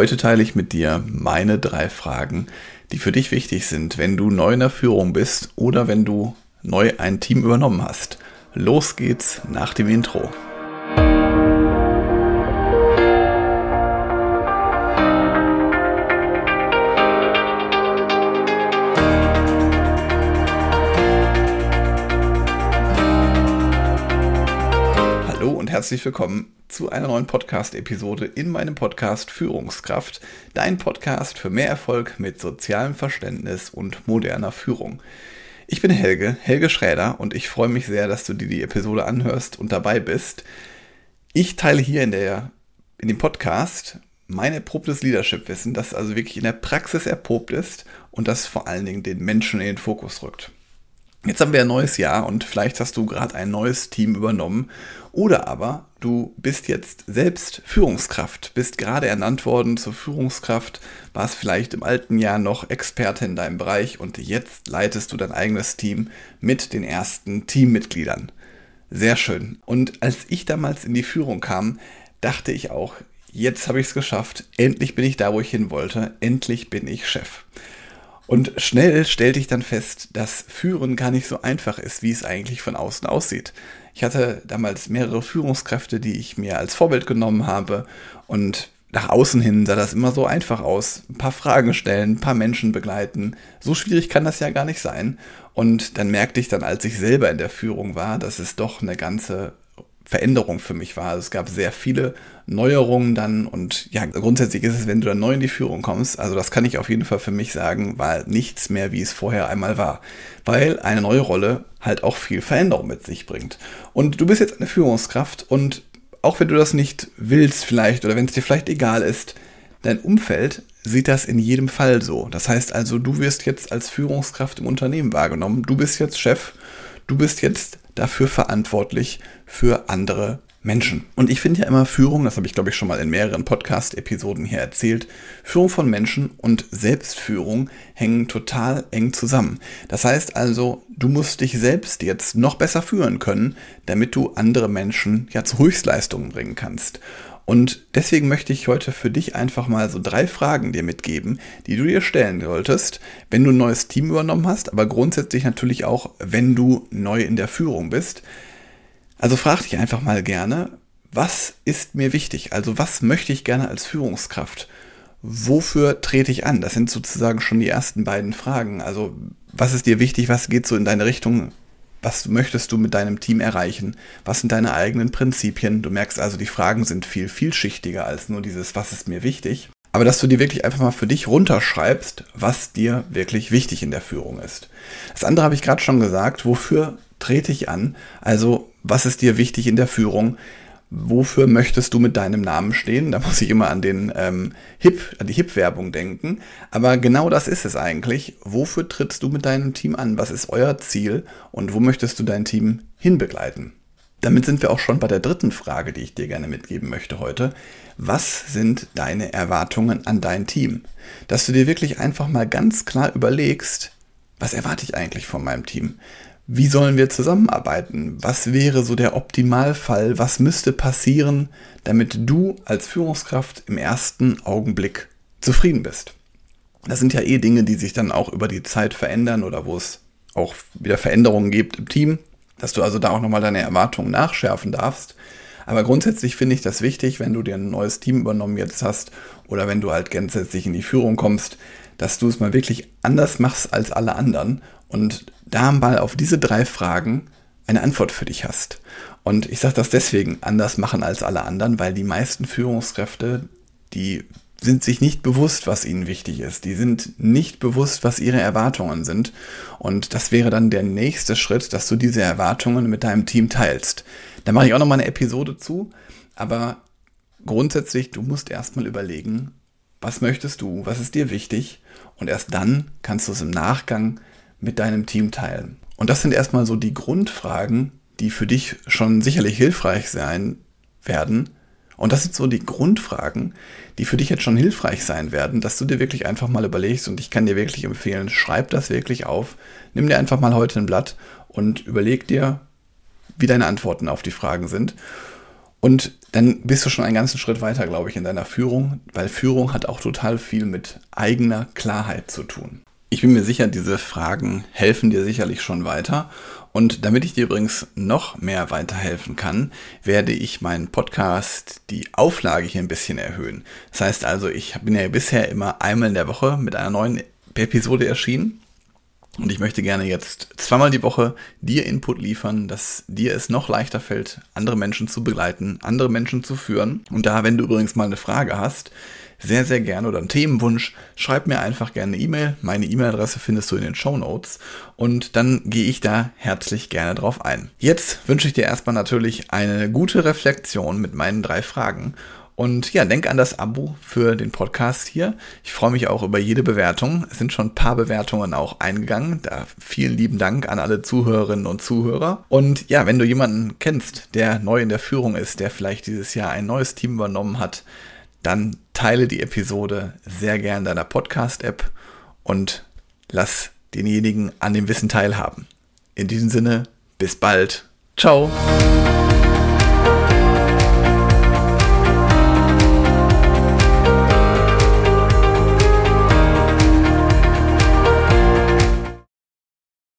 Heute teile ich mit dir meine drei Fragen, die für dich wichtig sind, wenn du neu in der Führung bist oder wenn du neu ein Team übernommen hast. Los geht's nach dem Intro. Herzlich willkommen zu einer neuen Podcast-Episode in meinem Podcast Führungskraft, dein Podcast für mehr Erfolg mit sozialem Verständnis und moderner Führung. Ich bin Helge, Helge Schräder und ich freue mich sehr, dass du dir die Episode anhörst und dabei bist. Ich teile hier in, der, in dem Podcast mein erprobtes Leadership-Wissen, das also wirklich in der Praxis erprobt ist und das vor allen Dingen den Menschen in den Fokus rückt. Jetzt haben wir ein neues Jahr und vielleicht hast du gerade ein neues Team übernommen oder aber du bist jetzt selbst Führungskraft, bist gerade ernannt worden zur Führungskraft, warst vielleicht im alten Jahr noch Experte in deinem Bereich und jetzt leitest du dein eigenes Team mit den ersten Teammitgliedern. Sehr schön. Und als ich damals in die Führung kam, dachte ich auch, jetzt habe ich es geschafft, endlich bin ich da, wo ich hin wollte, endlich bin ich Chef. Und schnell stellte ich dann fest, dass Führen gar nicht so einfach ist, wie es eigentlich von außen aussieht. Ich hatte damals mehrere Führungskräfte, die ich mir als Vorbild genommen habe und nach außen hin sah das immer so einfach aus. Ein paar Fragen stellen, ein paar Menschen begleiten. So schwierig kann das ja gar nicht sein. Und dann merkte ich dann, als ich selber in der Führung war, dass es doch eine ganze Veränderung für mich war. Also es gab sehr viele Neuerungen dann und ja, grundsätzlich ist es, wenn du dann neu in die Führung kommst, also das kann ich auf jeden Fall für mich sagen, war nichts mehr, wie es vorher einmal war. Weil eine neue Rolle halt auch viel Veränderung mit sich bringt. Und du bist jetzt eine Führungskraft und auch wenn du das nicht willst vielleicht oder wenn es dir vielleicht egal ist, dein Umfeld sieht das in jedem Fall so. Das heißt also, du wirst jetzt als Führungskraft im Unternehmen wahrgenommen. Du bist jetzt Chef. Du bist jetzt dafür verantwortlich für andere Menschen. Und ich finde ja immer Führung, das habe ich glaube ich schon mal in mehreren Podcast-Episoden hier erzählt, Führung von Menschen und Selbstführung hängen total eng zusammen. Das heißt also, du musst dich selbst jetzt noch besser führen können, damit du andere Menschen ja zu Höchstleistungen bringen kannst. Und deswegen möchte ich heute für dich einfach mal so drei Fragen dir mitgeben, die du dir stellen solltest, wenn du ein neues Team übernommen hast, aber grundsätzlich natürlich auch, wenn du neu in der Führung bist. Also frag dich einfach mal gerne, was ist mir wichtig? Also was möchte ich gerne als Führungskraft? Wofür trete ich an? Das sind sozusagen schon die ersten beiden Fragen. Also was ist dir wichtig? Was geht so in deine Richtung? Was möchtest du mit deinem Team erreichen? Was sind deine eigenen Prinzipien? Du merkst also, die Fragen sind viel vielschichtiger als nur dieses, was ist mir wichtig? Aber dass du dir wirklich einfach mal für dich runterschreibst, was dir wirklich wichtig in der Führung ist. Das andere habe ich gerade schon gesagt, wofür trete ich an? Also was ist dir wichtig in der Führung? Wofür möchtest du mit deinem Namen stehen? Da muss ich immer an den ähm, Hip, an die Hip-Werbung denken. Aber genau das ist es eigentlich. Wofür trittst du mit deinem Team an? Was ist euer Ziel? Und wo möchtest du dein Team hinbegleiten? Damit sind wir auch schon bei der dritten Frage, die ich dir gerne mitgeben möchte heute. Was sind deine Erwartungen an dein Team? Dass du dir wirklich einfach mal ganz klar überlegst, was erwarte ich eigentlich von meinem Team? Wie sollen wir zusammenarbeiten? Was wäre so der Optimalfall? Was müsste passieren, damit du als Führungskraft im ersten Augenblick zufrieden bist? Das sind ja eh Dinge, die sich dann auch über die Zeit verändern oder wo es auch wieder Veränderungen gibt im Team, dass du also da auch nochmal deine Erwartungen nachschärfen darfst. Aber grundsätzlich finde ich das wichtig, wenn du dir ein neues Team übernommen jetzt hast oder wenn du halt grundsätzlich in die Führung kommst, dass du es mal wirklich anders machst als alle anderen und da mal auf diese drei Fragen eine Antwort für dich hast. Und ich sage das deswegen anders machen als alle anderen, weil die meisten Führungskräfte, die sind sich nicht bewusst, was ihnen wichtig ist. Die sind nicht bewusst, was ihre Erwartungen sind. Und das wäre dann der nächste Schritt, dass du diese Erwartungen mit deinem Team teilst. Da mache ich auch noch mal eine Episode zu. Aber grundsätzlich, du musst erstmal überlegen, was möchtest du, was ist dir wichtig. Und erst dann kannst du es im Nachgang mit deinem Team teilen? Und das sind erstmal so die Grundfragen, die für dich schon sicherlich hilfreich sein werden. Und das sind so die Grundfragen, die für dich jetzt schon hilfreich sein werden, dass du dir wirklich einfach mal überlegst und ich kann dir wirklich empfehlen, schreib das wirklich auf, nimm dir einfach mal heute ein Blatt und überleg dir, wie deine Antworten auf die Fragen sind. Und dann bist du schon einen ganzen Schritt weiter, glaube ich, in deiner Führung, weil Führung hat auch total viel mit eigener Klarheit zu tun. Ich bin mir sicher, diese Fragen helfen dir sicherlich schon weiter. Und damit ich dir übrigens noch mehr weiterhelfen kann, werde ich meinen Podcast, die Auflage hier ein bisschen erhöhen. Das heißt also, ich bin ja bisher immer einmal in der Woche mit einer neuen Episode erschienen. Und ich möchte gerne jetzt zweimal die Woche dir Input liefern, dass dir es noch leichter fällt, andere Menschen zu begleiten, andere Menschen zu führen. Und da, wenn du übrigens mal eine Frage hast, sehr, sehr gerne oder einen Themenwunsch, schreib mir einfach gerne eine E-Mail. Meine E-Mail-Adresse findest du in den Show Notes und dann gehe ich da herzlich gerne drauf ein. Jetzt wünsche ich dir erstmal natürlich eine gute Reflexion mit meinen drei Fragen und ja, denk an das Abo für den Podcast hier. Ich freue mich auch über jede Bewertung. Es sind schon ein paar Bewertungen auch eingegangen. Da vielen lieben Dank an alle Zuhörerinnen und Zuhörer. Und ja, wenn du jemanden kennst, der neu in der Führung ist, der vielleicht dieses Jahr ein neues Team übernommen hat, dann teile die Episode sehr gern in deiner Podcast-App und lass denjenigen an dem Wissen teilhaben. In diesem Sinne, bis bald. Ciao.